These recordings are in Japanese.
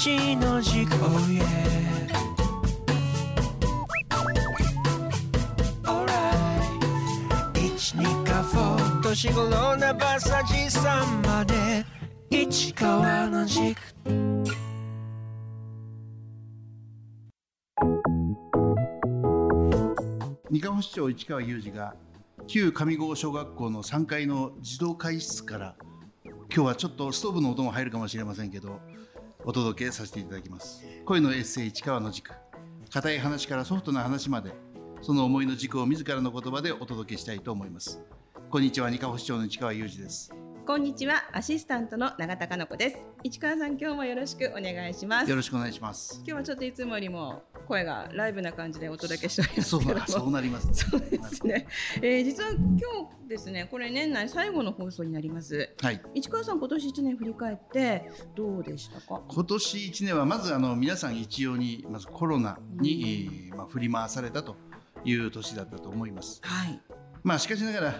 一の軸 Oh yeah Alright 一二かフォー年頃なバサジさんまで。市川の軸。二河市長市川裕二が旧上郷小学校の3階の児童会室から今日はちょっとストーブの音も入るかもしれませんけどお届けさせていただきます。声のエッセイ市川の軸硬い話からソフトな話までその思いの軸を自らの言葉でお届けしたいと思います。こんにちは二河市長の市川裕二です。こんにちは、アシスタントの永田香奈子です。市川さん、今日もよろしくお願いします。今よろしくお願いします。日はちょっといつもよりも声がライブな感じでお届けしておりますけども。そうなります、ね、そうですね。えー、実は今日ですね、これ年内最後の放送になります。はい市川さん、今年一年振り返ってどうでしたか？今年1年はまずあの皆さん一様にまずコロナに、えーまあ、振り回されたという年だったと思います。はい。まあしかしながら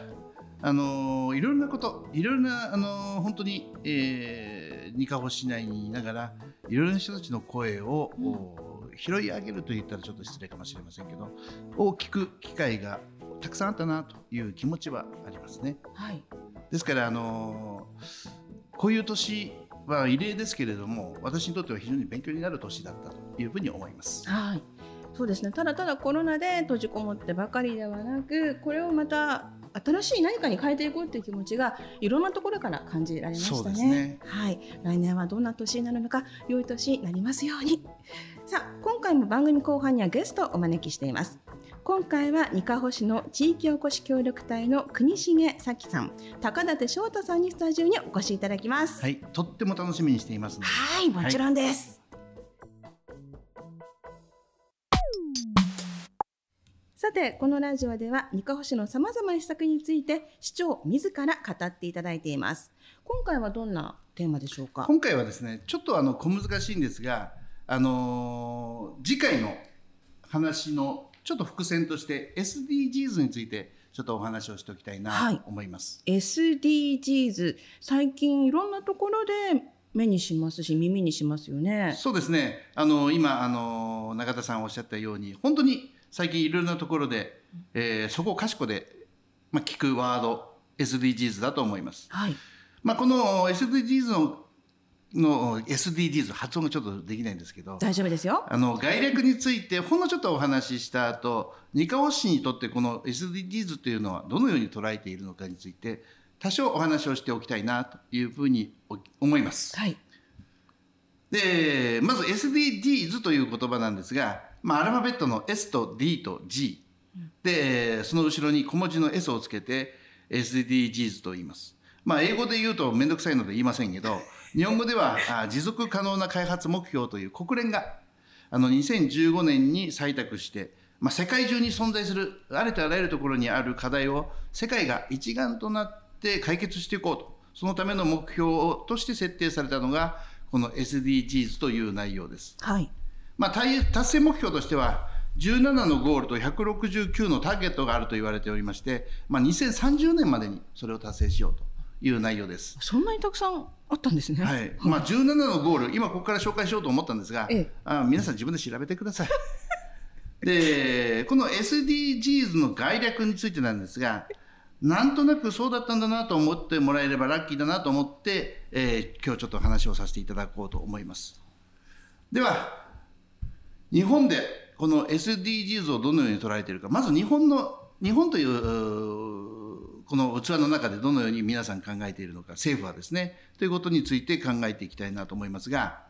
あのーいろんなこといろんなあのー本当に、えー、二河市内にいながらいろいろな人たちの声を、お拾い上げると言ったらちょっと失礼かもしれませんけどを聞く機会がたくさんあったなという気持ちはありますね。はい。ですから、あのーこういう年は異例ですけれども私にとっては非常に勉強になる年だったというふうに思います。はい。そうですね。ただただコロナで閉じこもってばかりではなく、これをまた新しい何かに変えていこうという気持ちがいろんなところから感じられましたね。ねはい。来年はどんな年になるのか、良い年になりますように。さあ、今回も番組後半にはゲストをお招きしています。今回は二カ保市の地域おこし協力隊の国重咲さん、高舘翔太さんにスタジオにお越しいただきます。はい、とっても楽しみにしています。はい、もちろんです。さて、このラジオでは、二カ保市の様々な施策について、市長自ら語っていただいています。今回はどんなテーマでしょうか？今回はですね、ちょっとあの小難しいんですが、あのー次回の話のちょっと伏線として SDGs についてちょっとお話をしておきたいはいなと思います。SDGs、最近いろんなところで目にしますし、耳にしますよね。そうですね。あの今あの中田さんおっしゃったように、本当に最近いろいろなところで、えーそこをかしこでまあ聞くワード SDGs だと思います。はい。まあこの SDGs のの SDGs 発音がちょっとできないんですけど、大丈夫ですよ。あの、概略についてほんのちょっとお話しした後、二河市にとってこの SDGs というのはどのように捉えているのかについて、多少お話をしておきたいなというふうに思います。はい。で、まず SDGs という言葉なんですが、まあ、アルファベットの S と D と G。で、その後ろに小文字の S をつけて SDGs と言います。まあ、英語で言うとめんどくさいので言いませんけど、日本語ではあ持続可能な開発目標という国連が、あの、2015年に採択して、まあ、世界中に存在する、ありとあらゆるところにある課題を世界が一丸となって解決していこうと。そのための目標として設定されたのが、この SDGs という内容です。はい。まあ、達達成目標としては、17のゴールと169のターゲットがあると言われておりまして、まあ、2030年までにそれを達成しようという内容です。そんなにたくさんあったんですね。はい。まあ、17のゴール、今ここから紹介しようと思ったんですが、ええあ皆さん自分で調べてください。で、この SDGs の概略についてなんですが、なんとなくそうだったんだなと思ってもらえればラッキーだなと思って、えー今日ちょっと話をさせていただこうと思います。では、日本でこの SDGs をどのように捉えているか、まず日本の、日本という、この器の中でどのように皆さん考えているのか、政府はですね、ということについて考えていきたいなと思いますが、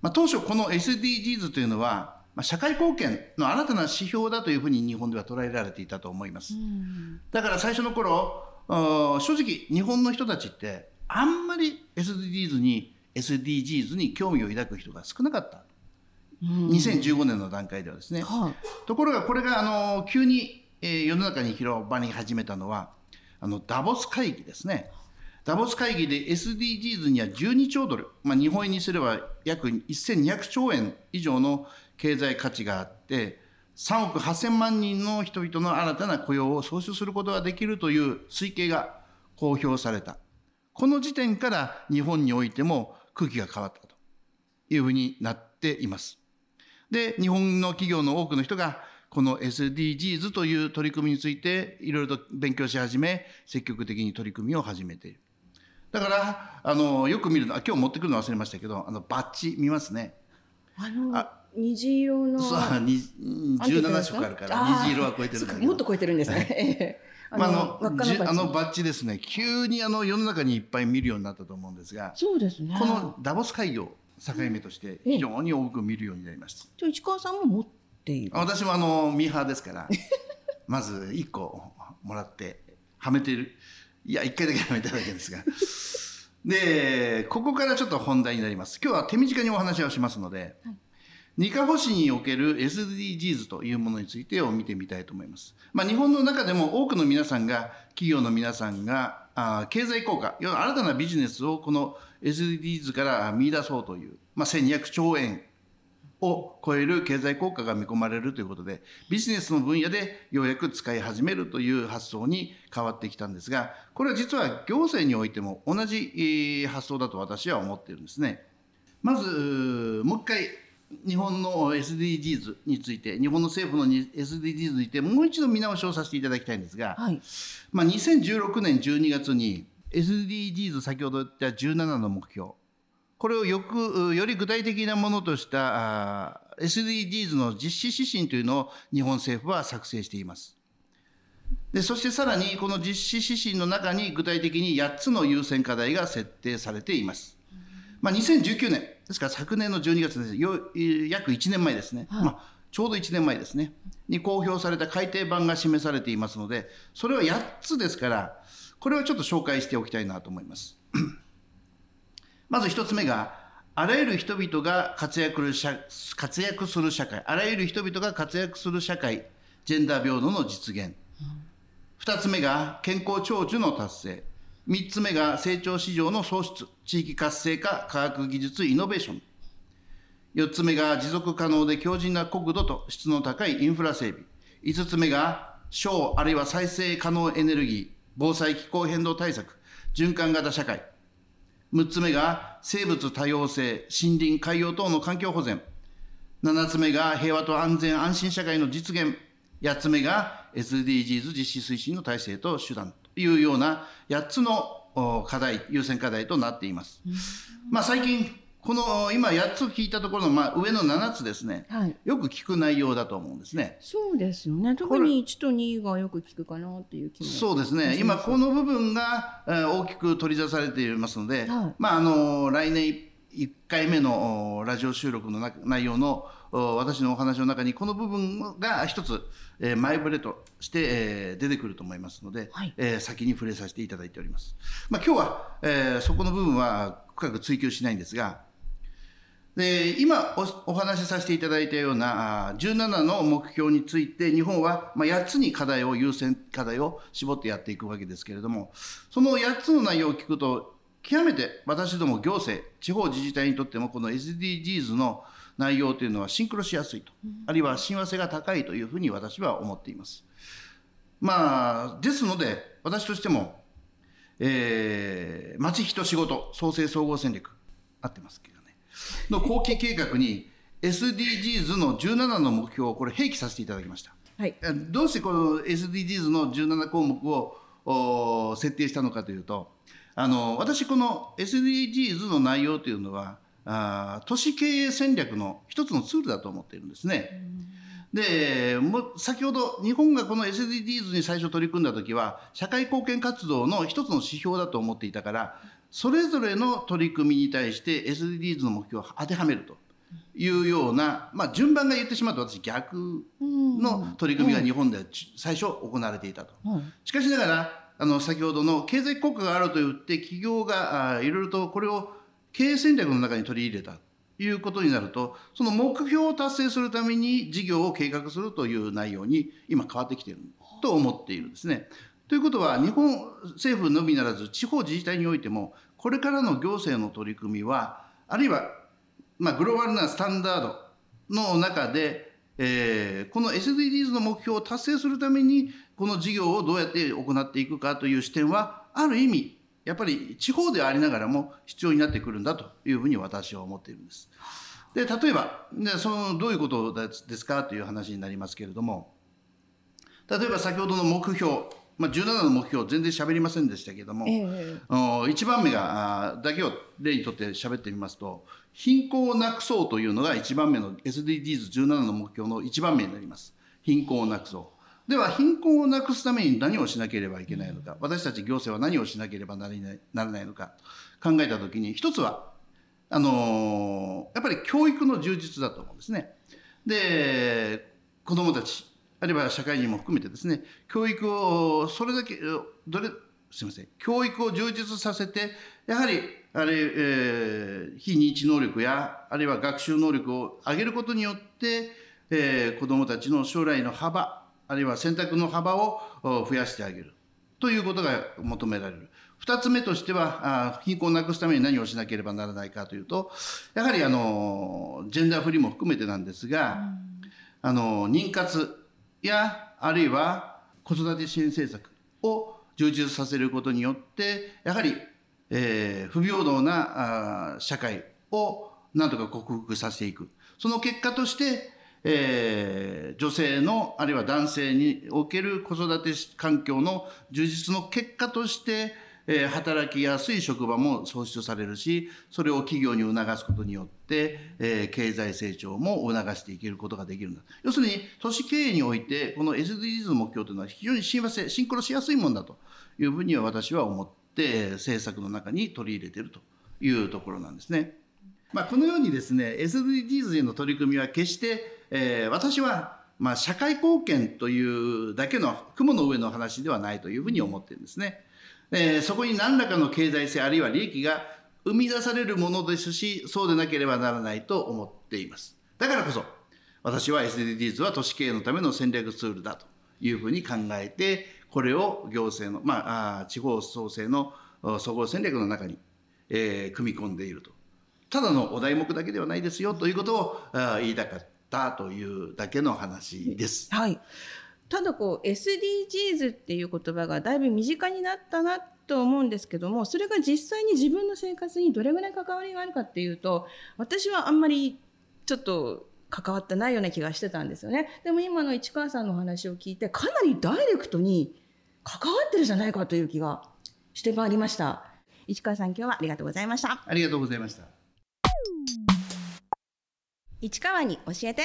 まあ、当初この SDGs というのは、まあ、社会貢献の新たな指標だというふうに日本では捉えられていたと思います。だから最初の頃、正直日本の人たちってあんまり SDGs に SDGs に興味を抱く人が少なかった。2015年の段階ではですね。はい。ところがこれがあの急に、えー世の中に広まり始めたのはあのダボス会議ですね。ダボス会議で SDGs には12兆ドル、まあ、日本円にすれば約1200兆円以上の経済価値があって、3億8000万人の人々の新たな雇用を創出することができるという推計が公表された。この時点から日本においても空気が変わったというふうになっています。で、日本の企業の多くの人が、この SDGs という取り組みについていろいろと勉強し始め、積極的に取り組みを始めている。だから、あの、よく見るの、あ今日持ってくるの忘れましたけど、あの、バッジ見ますね。あのあ虹色のそう、に17色あるから、虹色は超えてる。もっと超えてるんですね。ええまあ、あのあのバッジですね、急にあの世の中にいっぱい見るようになったと思うんですが、そうですね。このダボス会議を境目として、非常に多く見るようになりました。じゃあ市川さんも持っている。私もあのミーハーですから、まず1個もらって、はめてる。いや、1回だけはめただけですが。で、ここからちょっと本題になります。今日は手短にお話をしますので、二カ保市における SDGs というものについてを見てみたいと思います。まあ、日本の中でも多くの皆さんが、企業の皆さんが、あー経済効果、要は新たなビジネスをこの SDGs から見出そうという、まあ、1200兆円を超える経済効果が見込まれるということで、ビジネスの分野でようやく使い始めるという発想に変わってきたんですが、これは実は行政においても同じえー発想だと私は思っているんですね。まず、もう一回、日本の SDGs について、日本の政府のに SDGs について、もう一度見直しをさせていただきたいんですが、はい。まあ、2016年12月に SDGs 先ほど言った17の目標これをよくより具体的なものとした SDGs の実施指針というのを日本政府は作成しています。でそしてさらにこの実施指針の中に具体的に8つの優先課題が設定されています、まあ、2019年ですから昨年の12月ですよ約1年前ですね、まあ、ちょうど1年前ですね。に公表された改訂版が示されていますのでそれは8つですからこれをちょっと紹介しておきたいなと思いますまず1つ目があらゆる人々が活躍する社活躍する社会。あらゆる人々が活躍する社会。ジェンダー平等の実現。2つ目が健康長寿の達成。3つ目が成長市場の創出。地域活性化科学技術イノベーション。4つ目が持続可能で強靭な国土と質の高いインフラ整備。5つ目が省あるいは再生可能エネルギー防災気候変動対策循環型社会。6つ目が生物多様性森林海洋等の環境保全。7つ目が平和と安全安心社会の実現。8つ目が SDGs 実施推進の体制と手段というような8つの課題優先課題となっています、まあ、最近この今8つ聞いたところの、まあ、上の7つですね、はい。よく聞く内容だと思うんですねそうですよね。特に1と2がよく聞くかなっていう気も。そうですね、今、この部分がえー大きく取り出されていますので、はいまあ、あの来年1回目のおラジオ収録のな内容のお私のお話の中に、この部分が一つ、えー前触れとして、えー出てくると思いますので、はいえー先に触れさせていただいております。まあ、今日は、えーそこの部分は深く追求しないんですが、で今おお話しさせていただいたようなあー17の目標について日本はまあ8つに課題を優先課題を絞ってやっていくわけですけれどもその8つの内容を聞くと極めて私ども行政地方自治体にとってもこの SDGs の内容というのはシンクロしやすいと、あるいは親和性が高いというふうに私は思っています。まあですので私としても、えー、町人仕事創生総合戦略合ってますけどねの後期計画に SDGs の17の目標をこれ併記させていただきました。はい。えどうしてこの SDGs の17項目をお設定したのかというとあの私この SDGs の内容というのはあー都市経営戦略の一つのツールだと思っているんですね。でもう先ほど日本がこの SDGs に最初取り組んだ時は社会貢献活動の一つの指標だと思っていたからそれぞれの取り組みに対して SDGs の目標を当てはめるというような、まあ、順番が言ってしまうと私逆の取り組みが日本ではち最初行われていたと。はい。しかしながらあの先ほどの経済効果があると言って企業があいろいろとこれを経営戦略の中に取り入れたということになるとその目標を達成するために事業を計画するという内容に今変わってきていると思っているんですね。ということは日本政府のみならず地方自治体においてもこれからの行政の取り組みはあるいはまあ、グローバルなスタンダードの中で、えーこの SDGs の目標を達成するためにこの事業をどうやって行っていくかという視点はある意味、やっぱり地方でありながらも必要になってくるんだというふうに私は思っているんです。で例えばでそのどういうことですかという話になりますけれども例えば先ほどの目標、まあ、17の目標全然喋りませんでしたけれども、ええ。1番目があだけを例にとって喋ってみますと貧困をなくそうというのが1番目の SDGs17 の目標の1番目になります。貧困をなくそう。では貧困をなくすために何をしなければいけないのか私たち行政は何をしなければならないならないのか考えた時に一つはあのーやっぱり教育の充実だと思うんですね。で子どもたちあるいは社会人も含めてですね教育をそれだけどれすみません教育を充実させてやはりあれ、えー非認知能力やあるいは学習能力を上げることによって、えー子どもたちの将来の幅あるいは選択の幅をお増やしてあげる。ということが求められる。二つ目としては、あ貧困をなくすために何をしなければならないかというと、やはりあの、ジェンダーフリーも含めてなんですが、あの、妊活や、あるいは子育て支援政策を充実させることによって、やはり、えー不平等なあ社会をなんとか克服させていく。その結果として、えー女性のあるいは男性における子育て環境の充実の結果として、えー働きやすい職場も創出されるしそれを企業に促すことによって、えー経済成長も促していけることができるんだ要するに都市経営においてこの SDGs の目標というのは非常に親和性シンクロしやすいものだというふうには私は思って政策の中に取り入れているというところなんですね。まあ、このようにですね SDGs への取り組みは決して、えー私は、まあ、社会貢献というだけの雲の上の話ではないというふうに思ってるんですね。えーそこに何らかの経済性あるいは利益が生み出されるものですしそうでなければならないと思っています。だからこそ私は SDGs は都市経営のための戦略ツールだというふうに考えてこれを行政の、まあ、地方創生の総合戦略の中に、えー組み込んでいると。ただのお題目だけではないですよということをあ言いたかったというだけの話です。はい。ただこう SDGs っていう言葉がだいぶ身近になったなと思うんですけどもそれが実際に自分の生活にどれぐらい関わりがあるかっていうと私はあんまりちょっと関わってないような気がしてたんですよね。でも今の市川さんのお話を聞いてかなりダイレクトに関わってるじゃないかという気がしてまいりました。市川さん今日はありがとうございました。ありがとうございました。市川に教えて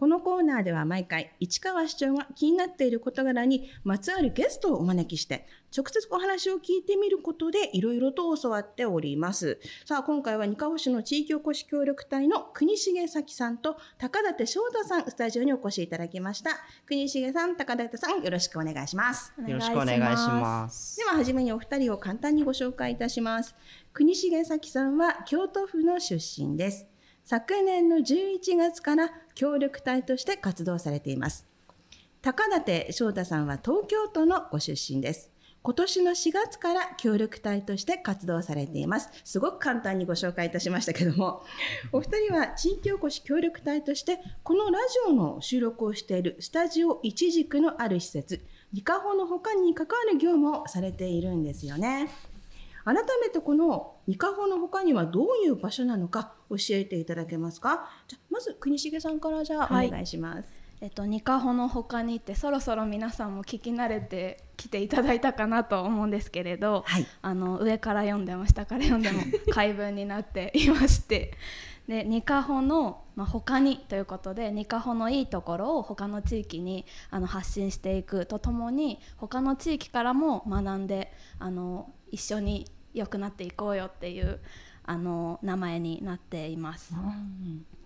このコーナーでは毎回市川市長が気になっている事柄にまつわるゲストをお招きして直接お話を聞いてみることでいろいろと教わっております。さあ今回は二カ保市の地域おこし協力隊の国重咲さんと高舘翔太さんスタジオにお越しいただきました。国重さん高舘さんよろしくお願いします。よろしくお願いします。では初めにお二人を簡単にご紹介いたします。国重咲さんは京都府の出身です昨年の11月から協力隊として活動されています。高舘翔太さんは東京都のご出身です。今年の4月から協力隊として活動されています。すごく簡単にご紹介いたしましたけどもお二人は地域おこし協力隊としてこのラジオの収録をしているスタジオ一軸のある施設リカホの他に関わる業務をされているんですよね。改めてこのニカホの他にはどういう場所なのか教えていただけますか？じゃあまず国重さんからじゃあはい。お願いします、えっと、ニカホの他にってそろそろ皆さんも聞き慣れてきていただいたかなと思うんですけれど、はい。あの上から読んでも下から読んでも 解文になっていまして。でニカホの、まあ、他にということでニカホのいいところを他の地域にあの発信していくとともに他の地域からも学んであの一緒に良くなっていこうよっていうあの名前になっています。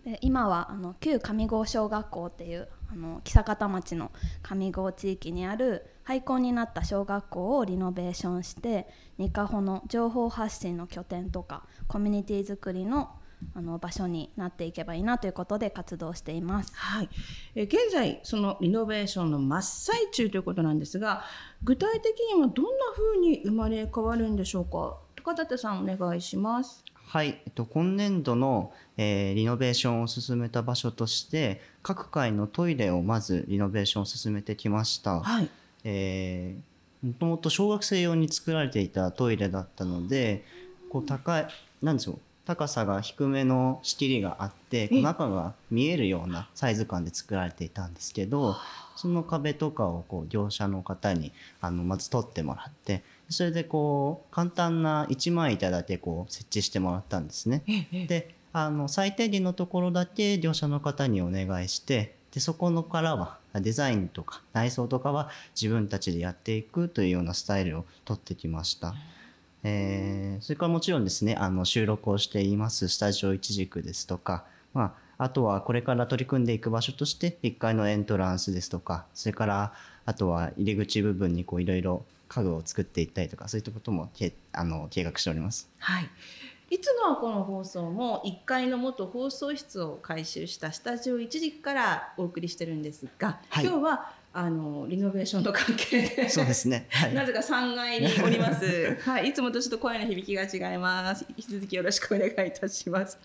で今はあの旧上郷小学校っていうあの久方町の上郷地域にある廃校になった小学校をリノベーションしてニカホの情報発信の拠点とかコミュニティ作りのあの場所になっていけばいいなということで活動しています。はい、えー現在そのリノベーションの真っ最中ということなんですが具体的にはどんな風に生まれ変わるんでしょうか？高舘さんお願いします。はい、えっと、今年度の、えーリノベーションを進めた場所として各階のトイレをまずリノベーションを進めてきました、はい。えーもともと小学生用に作られていたトイレだったのでこう高いなんでしょう高さが低めの仕切りがあって中が見えるようなサイズ感で作られていたんですけどその壁とかをこう業者の方にあのまず取ってもらってそれでこう簡単な1枚板だけこう設置してもらったんですね。であの最低限のところだけ業者の方にお願いしてでそこのからはデザインとか内装とかは自分たちでやっていくというようなスタイルを取ってきました。えーそれからもちろんですねあの収録をしていますスタジオ一軸ですとか、まあ、あとはこれから取り組んでいく場所として1階のエントランスですとかそれからあとは入り口部分にこういろいろ家具を作っていったりとかそういったこともけあの計画しております。はい。いつもはこの放送も1階の元放送室を改修したスタジオ一軸からお送りしてるんですが、はい今日はあのリノベーションの関係でそうですね。はい。なぜか3階におります。はい、いつもとちょっと声の響きが違います。引き続きよろしくお願いいたします。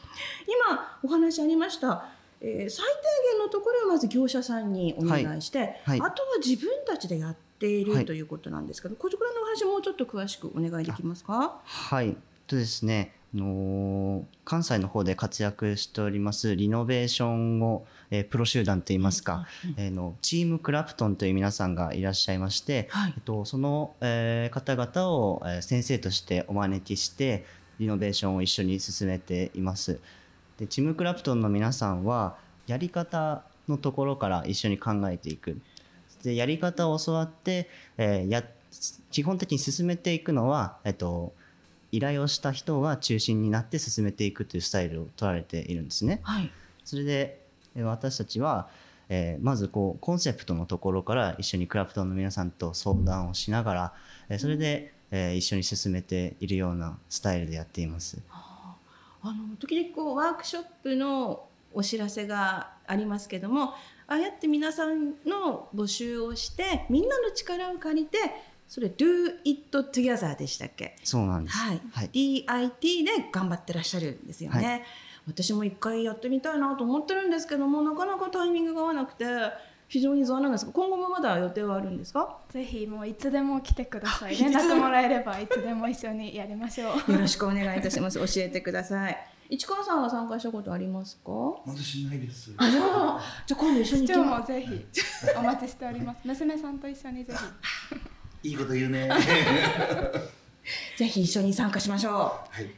今お話ありました。えー最低限のところはまず業者さんにお願いして、はいあとは自分たちでやっている、はいということなんですけど、こちらのお話もうちょっと詳しくお願いできますか？はい。とですね、あのー関西の方で活躍しておりますリノベーションを、えープロ集団といいますか、えーのチームクラプトンという皆さんがいらっしゃいまして、はいえっと、その、えー方々を、えー先生としてお招きしてリノベーションを一緒に進めています。でチームクラプトンの皆さんはやり方のところから一緒に考えていく。でやり方を教わって、えーや基本的に進めていくのは、えっと、依頼をした人が中心になって進めていくというスタイルを取られているんですね。はい。それでえー私たちは、えーまずこうコンセプトのところから一緒にクラプトンの皆さんと相談をしながら、えーそれで、えー一緒に進めているようなスタイルでやっています。あの時々こうワークショップのお知らせがありますけどもああやって皆さんの募集をしてみんなの力を借りてそれ Do It Together でしたっけ？そうなんです。はい、はい。DIT で頑張ってらっしゃるんですよね、は私も一回やってみたいなと思ってるんですけどもなかなかタイミングが合わなくて非常に残念ですが今後もまだ予定はあるんですか？ぜひもういつでも来てください いつでも。連絡もらえればいつでも一緒にやりましょう。よろしくお願いいたします。教えてください。市川さんは参加したことありますか？私ないです。あじゃあじゃあ今度一緒に市長もぜひお待ちしております。娘さんと一緒にぜひ いいこと言うね。ぜひ一緒に参加しましょう。はい。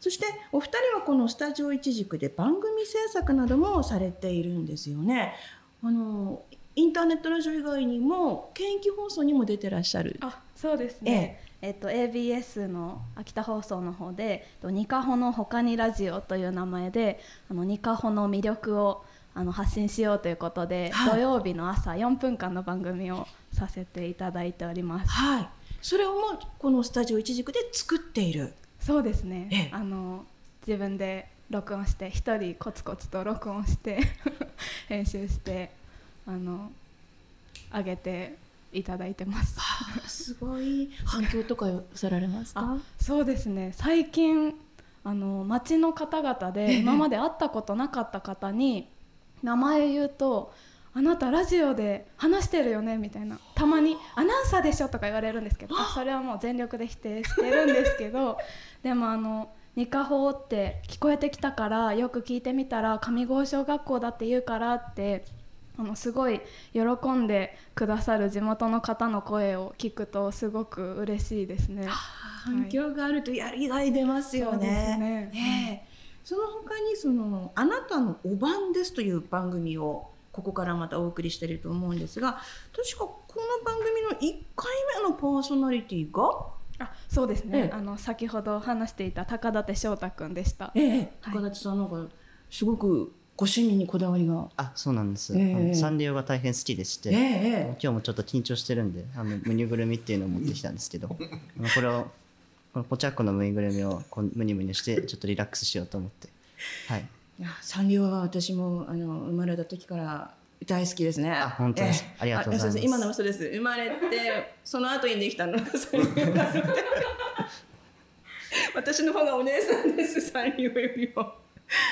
そしてお二人はこのスタジオ一軸で番組制作などもされているんですよね。あのインターネットラジオ以外にも研究放送にも出てらっしゃる。あそうですね、えっと ABS の秋田放送の方でえっとニカホのほかにラジオという名前であのニカホの魅力をあの発信しようということで、はい。土曜日の朝4分間の番組をさせていただいております。はい。それをもうこのスタジオ一軸で作っている。そうですね、ええ。あの自分で録音して一人コツコツと録音して 編集してあの上げていただいてます。すごい。反響とかされますか？あそうですね。最近あの町の方々ええ。で今まで会ったことなかった方に名前言うと「あなたラジオで話してるよね」みたいな。たまに「アナウンサーでしょ」とか言われるんですけど。あそれはもう全力で否定してるんですけど。でもあの「ニカホって聞こえてきたからよく聞いてみたら上郷小学校だって言うから」ってあのすごい喜んでくださる地元の方の声を聞くとすごく嬉しいですね。反響があるとやりがい出ますよね。ね。ええその他にそのあなたのお番ですという番組をここからまたお送りしていると思うんですが、確かこの番組の1回目のパーソナリティが、あそうですね、ええ。あの先ほど話していた高舘翔太くんでした。ええ。はい。高田さんなんかすごくご趣味にこだわりが、あ、そうなんです。ええ。あのサンリオが大変好きでして、ええ。今日もちょっと緊張してるんで、あのむにぐるみっていうのを持ってきたんですけど、あのこれをこのポチャッコのぬいぐるみをこうムニムニしてちょっとリラックスしようと思って、はい。サンリオは私もあの生まれた時から大好きですね。あ本当ですありがとうございます今のもそうです。生まれてその後にできたの。私の方がお姉さんですサンリオよりも。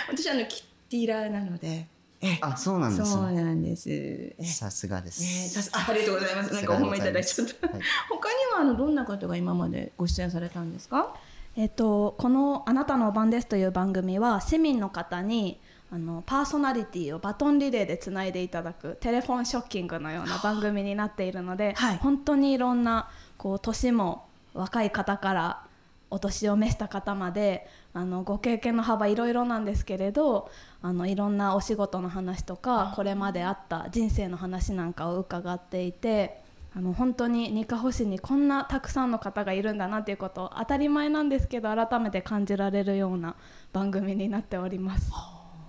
私はあのキッティラーなので。えあそうなんですねそうなんです。えさすがでえーす、さすあありがとうございます。なんかお褒めいただいちゃった。はい 他にはあのどんな方が今までご出演されたんですか？えっと、この「あなたの番です」という番組は市民の方にあのパーソナリティをバトンリレーでつないでいただくテレフォンショッキングのような番組になっているので、はい本当にいろんなこう年も若い方からお年を召した方まであのご経験の幅いろいろなんですけれどあのいろんなお仕事の話とかこれまであった人生の話なんかを伺っていてあの本当ににかほ市にこんなたくさんの方がいるんだなっていうことを当たり前なんですけど改めて感じられるような番組になっております。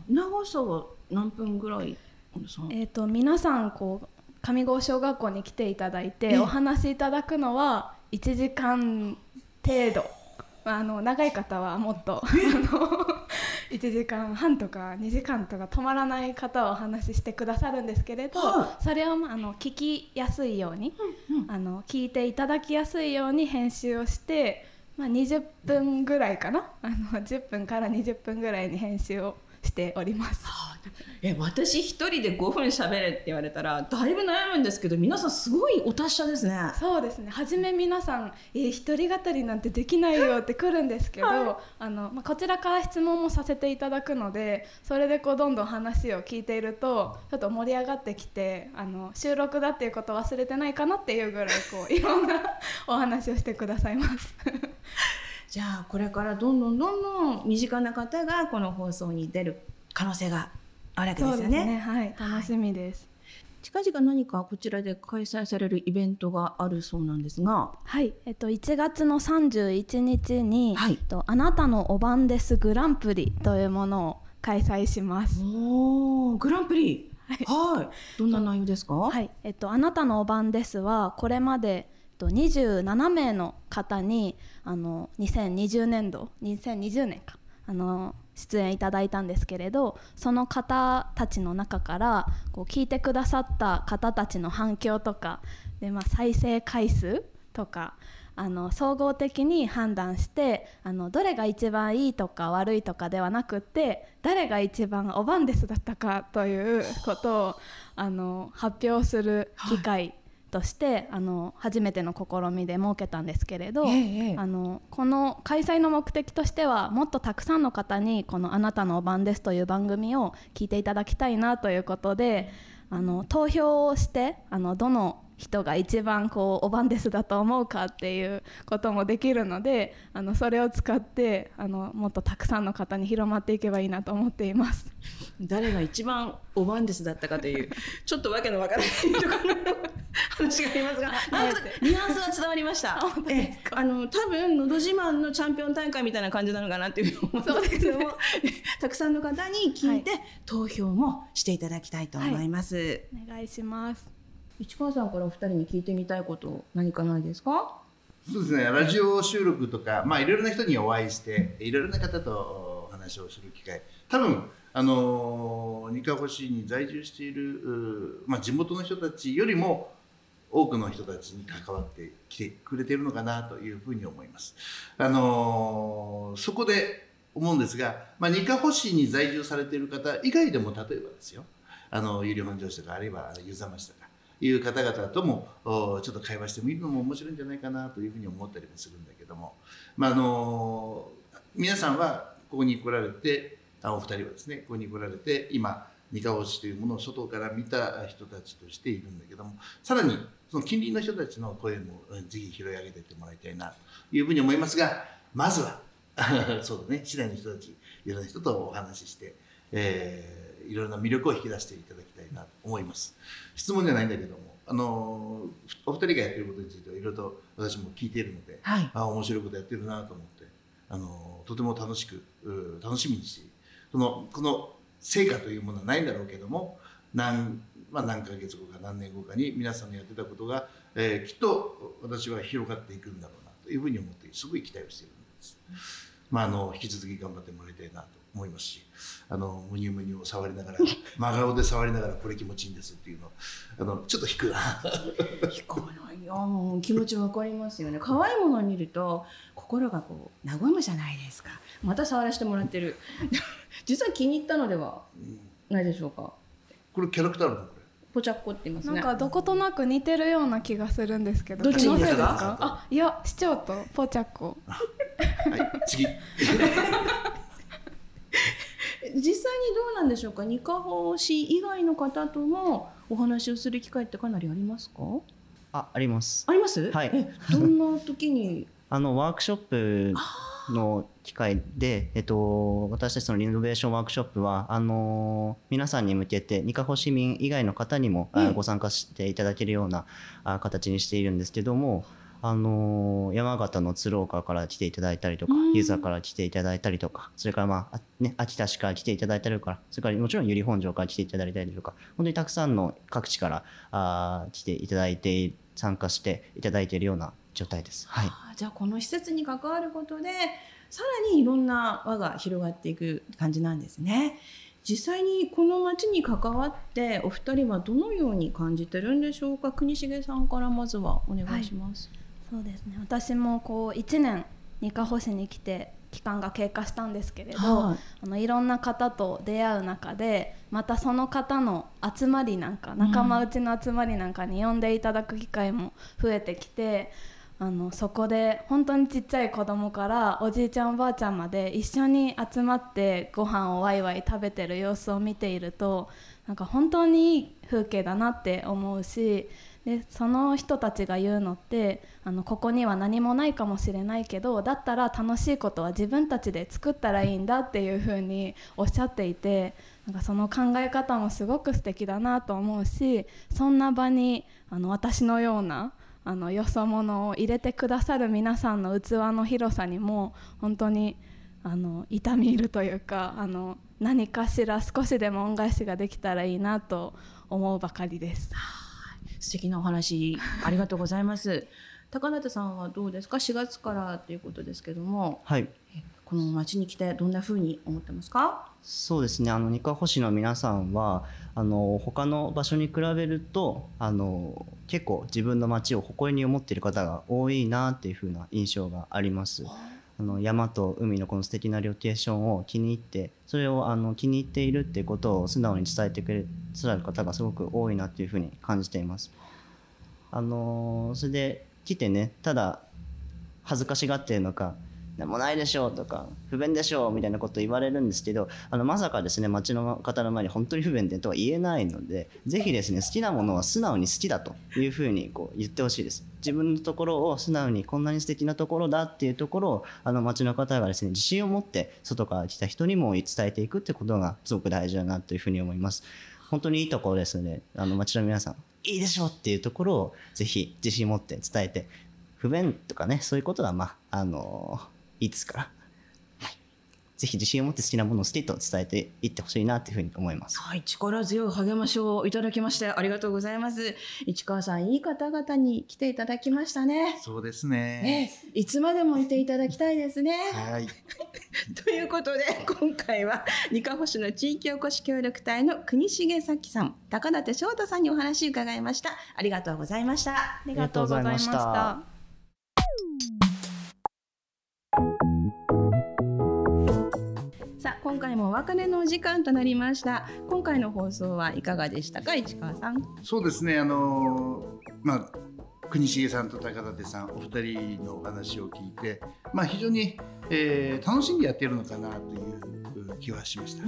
長さは何分ぐらい？えー、と皆さんこう上郷小学校に来ていただいえてお話しいただくのは1時間程度あの長い方はもっと あの1時間半とか2時間とか止まらない方はお話ししてくださるんですけれど、はそれをまああの聞きやすいように、あの聞いていただきやすいように編集をして、まあ、20分ぐらいかな？あの10分から20分ぐらいに編集をしております。え私一人で5分喋れって言われたらだいぶ悩むんですけど皆さんすごいお達者ですね。そうですね初め皆さん「えー、一人語りなんてできないよ」って来るんですけど、あのまあ、こちらから質問もさせていただくのでそれでこうどんどん話を聞いているとちょっと盛り上がってきてあの収録だっていうことを忘れてないかなっていうぐらいこういろんな お話をしてくださいます。じゃあこれからどんどんどんどん身近な方がこの放送に出る可能性があるわけですよね。はい、楽しみです。近々何かこちらで開催されるイベントがあるそうなんですが、はい、えっと1月の31日に、はい。えっとあなたのお番ですグランプリというものを開催します。おおグランプリ。はい、どんな内容ですか、はい、えっと、あなたのお番ですはこれまで、と、27名の方にあの2020年度2020年かあの出演いただいたんですけれどその方たちの中からこう聞いてくださった方たちの反響とかで、まあ、再生回数とかあの総合的に判断してあのどれが一番いいとか悪いとかではなくて誰が一番おばんですだったかということをあの発表する機会として、あの初めての試みで設けたんですけれど、ええええ。あのこの開催の目的としてはもっとたくさんの方にこの「あなたのお番です」という番組を聞いていただきたいなということであの投票をしてあのどの人が一番こうお番ですだと思うかっていうこともできるのであのそれを使ってあのもっとたくさんの方に広まっていけばいいなと思っています。誰が一番おばんですだったかという ちょっとわけのわからないところの話がありますがなんとニュアンスは伝わりました。ええあの多分のど自慢のチャンピオン大会みたいな感じなのかなっていう。思うんですけども、たくさんの方に聞いて、投票もしていただきたいと思います。お願いします市川さんからお二人に聞いてみたいこと何かないですか？そうですねラジオ収録とか、まあ、いろいろな人にお会いしていろいろな方とお話をする機会多分あのー、二カ保市に在住している、まあ、地元の人たちよりも多くの人たちに関わってきてくれているのかなというふうに思います。あのそこで思うんですが、まあ、二カ保市に在住されている方以外でも例えばですよあの有料本庄市とかあるいは湯沢町とかいう方々ともちょっと会話してみるのも面白いんじゃないかなというふうに思ったりもするんだけども、まあ、あの皆さんはここに来られてあお二人はですねここに来られて今三河市というものを外から見た人たちとしているんだけどもさらにその近隣の人たちの声もぜひ拾い上げていってもらいたいなというふうに思いますがまずは そうだね市内の人たちいろんな人とお話しして、えーいろんな魅力を引き出していただきたいなと思います。質問じゃないんだけどもあのお二人がやってることについてはいろいろと私も聞いているので、はい。あ面白いことやってるなと思ってあのとても楽しくう楽しみにしてそのこの成果というものはないんだろうけども何,、まあ、何ヶ月後か何年後かに皆さんのやってたことが、えーきっと私は広がっていくんだろうなというふうに思ってすごい期待をしているんです。まあ、あの引き続き頑張ってもらいたいなと思いますしあのムニュムニュを触りながら 真顔で触りながらこれ気持ちいいんですっていうのあのちょっと引くな。聞かないよ。もう気持ちわかりますよね。可愛いものを見ると心がこう和むじゃないですか。また触らせてもらってる。実は気に入ったのではないでしょうか。これキャラクターの？これ。ポチャッコって言いますね。なんかどことなく似てるような気がするんですけど。どっちにですかあいや市長とポチャッコ。はい次実際にどうなんでしょうか？ニカホ市以外の方ともお話をする機会ってかなりありますか？ああります。あります？はい。えどんな時に？あのワークショップの機会で、えっと、私たちのリノベーションワークショップはあの皆さんに向けてニカホ市民以外の方にも、あええご参加していただけるようなあ形にしているんですけどもあの山形の鶴岡から来ていただいたりとかうん湯沢から来ていただいたりとかそれから、まああね、秋田市から来ていただいたりとかそれからもちろん由利本荘から来ていただいたりとか本当にたくさんの各地からあー来ていただいて参加していただいているような状態です。はいあじゃあこの施設に関わることでさらにいろんな輪が広がっていく感じなんですね。実際にこの町に関わってお二人はどのように感じてるんでしょうか？国重さんからまずはお願いします。そうですね。私もこう1年二カ保市に来て期間が経過したんですけれど、はい。あのいろんな方と出会う中でまたその方の集まりなんか仲間内の集まりなんかに呼んでいただく機会も増えてきてあのそこで本当にちっちゃい子供からおじいちゃんおばあちゃんまで一緒に集まってご飯をワイワイ食べてる様子を見ているとなんか本当にいい風景だなって思うしでその人たちが言うのってあのここには何もないかもしれないけどだったら楽しいことは自分たちで作ったらいいんだっていうふうにおっしゃっていてなんかその考え方もすごく素敵だなと思うしそんな場にあの私のようなあのよそ者を入れてくださる皆さんの器の広さにも本当にあの痛み入るというかあの何かしら少しでも恩返しができたらいいなと思うばかりです。素敵なお話ありがとうございます。高舘さんはどうですか？4月からということですけども。はい。この町に来てどんな風に思ってますか？そうですね。あの二カ保市の皆さんはあの他の場所に比べるとあの結構自分の町を誇りに思っている方が多いなっていう風な印象があります。あの山と海のこの素敵なロケーションを気に入ってそれをあの気に入っているっていうことを素直に伝えてくれ伝える方がすごく多いなっていうふうに感じています。あのそれで来てねただ恥ずかしがってるのか何もないでしょうとか不便でしょうみたいなこと言われるんですけどあのまさかですね町の方の前に本当に不便でとは言えないのでぜひですね好きなものは素直に好きだというふうにこう言ってほしいです。自分のところを素直にこんなに素敵なところだっていうところをあの町の方がですね自信を持って外から来た人にも伝えていくってことがすごく大事だなというふうに思います。本当にいいところですのであの町の皆さんいいでしょうっていうところをぜひ自信を持って伝えて不便とかねそういうことはまああのいいですから、はい、ぜひ自信を持って好きなものを好きと伝えていってほしいなというふうに思います。はい、力強い励ましをいただきましてありがとうございます。市川さん、いい方々に来ていただきましたね。そうですね。ええいつまでもいていただきたいですね。はい。ということで今回は二カ保市の地域おこし協力隊の国重咲さん、高舘翔太さんにお話を伺いました。ありがとうございました。ありがとうございました。さあ今回もお別れのお時間となりました。今回の放送はいかがでしたか、市川さん。そうですね。あのーまあ国重さんと高舘さんお二人のお話を聞いて、まあ非常に、えー楽しんでやっているのかなという気はしました。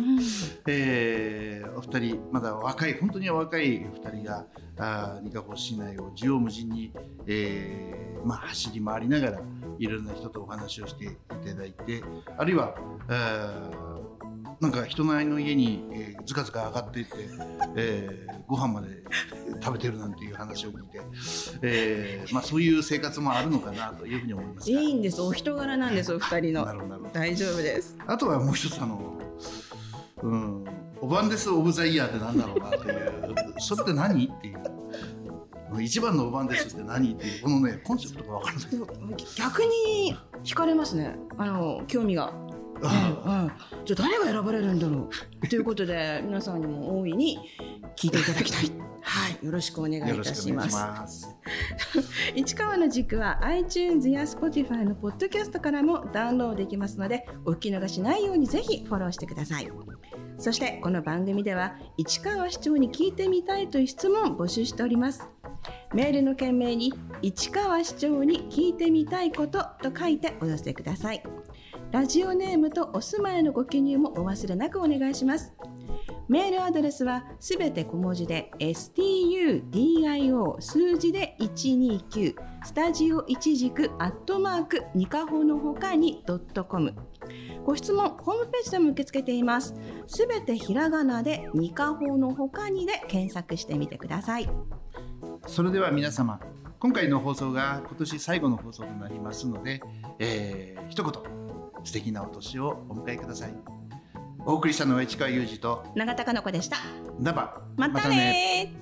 えーお二人まだ若い本当に若いお二人があー二カ保市内を縦横無尽に、えーまあ、走り回りながらいろんな人とお話をしていただいてあるいは、えーなんか人の家に、えーずかずか上がっていって、えーご飯まで食べてるなんていう話を聞いて、えーまあ、そういう生活もあるのかなというふうに思いますがいいんです。お人柄なんです。お二人のな。るほどなるほど大丈夫です。あとはもう一つあの、うん、オバンデス・オブ・ザ・イヤーってなんだろうなっていう、それって何？っていう、一番のオバンデスって何っていう、このね、コンセプトがわからない。逆に惹かれますね。あの興味が。うん、じゃあ誰が選ばれるんだろう？ということで皆さんにも大いに聞いていただきたい。はい、よろしくお願いいたします。ます。市川の軸は iTunes や Spotify のポッドキャストからもダウンロードできますのでお聞き逃しないようにぜひフォローしてくださいそしてこの番組では市川市長に聞いてみたいという質問を募集しております。メールの件名に市川市長に聞いてみたいことと書いてお寄せください。ラジオネームとお住まいのご記入もお忘れなくお願いします。メールアドレスはすべて小文字で studio 数字で129スタジオ一軸アットマークニカホのほかにドットコム。ご質問ホームページでも受け付けています。すべてひらがなでニカホのほかにで検索してみてください。それでは皆様今回の放送が今年最後の放送となりますので、えー、一言素敵なお年をお迎えください。お送りしたのは市川裕二と永田香の子でした。またね